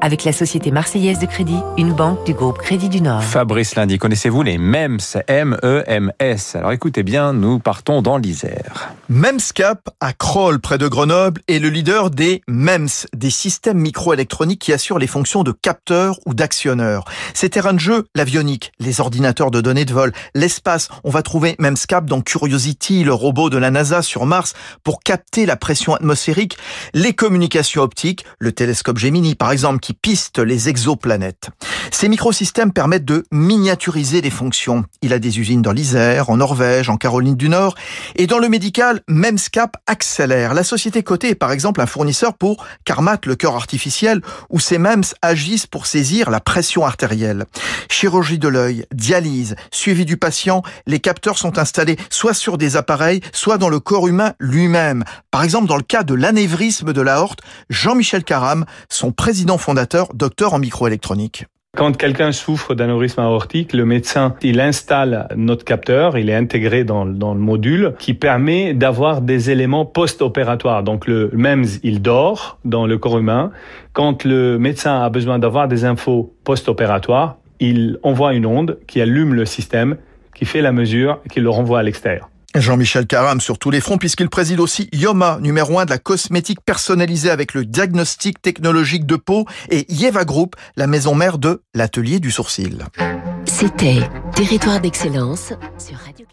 avec la Société Marseillaise de Crédit, une banque du groupe Crédit du Nord. Fabrice Lundi, connaissez-vous les MEMS M-E-M-S Alors écoutez bien, nous partons dans l'Isère. Memscap à Kroll, près de Grenoble, est le leader des MEMS, des systèmes microélectroniques qui assurent les fonctions de capteurs ou d'actionneurs. Ces terrains de jeu, l'avionique, les ordinateurs de données de vol, l'espace, on va trouver Memscap dans Curiosity, le robot de la NASA sur Mars, pour capter la pression atmosphérique, les communications optiques, le télescope Gemini par exemple, qui piste les exoplanètes. Ces microsystèmes permettent de miniaturiser les fonctions. Il a des usines dans l'Isère, en Norvège, en Caroline du Nord. Et dans le médical, Memscap accélère. La société cotée est par exemple un fournisseur pour Carmat, le cœur artificiel, où ces MEMS agissent pour saisir la pression artérielle. Chirurgie de l'œil, dialyse, suivi du patient, les capteurs sont installés soit sur des appareils, soit dans le corps humain lui-même. Par exemple, dans le cas de l'anévrisme de l'aorte, Jean-Michel Caram, son président fondateur, docteur en microélectronique. Quand quelqu'un souffre d'anévrisme aortique, le médecin, il installe notre capteur, il est intégré dans, dans le module qui permet d'avoir des éléments post-opératoires. Donc le MEMS, il dort dans le corps humain. Quand le médecin a besoin d'avoir des infos post-opératoires, il envoie une onde qui allume le système, qui fait la mesure et qui le renvoie à l'extérieur. Jean-Michel Caram sur tous les fronts puisqu'il préside aussi Yoma, numéro un de la cosmétique personnalisée avec le diagnostic technologique de peau et Yeva Group, la maison mère de l'atelier du sourcil. C'était Territoire d'excellence sur Radio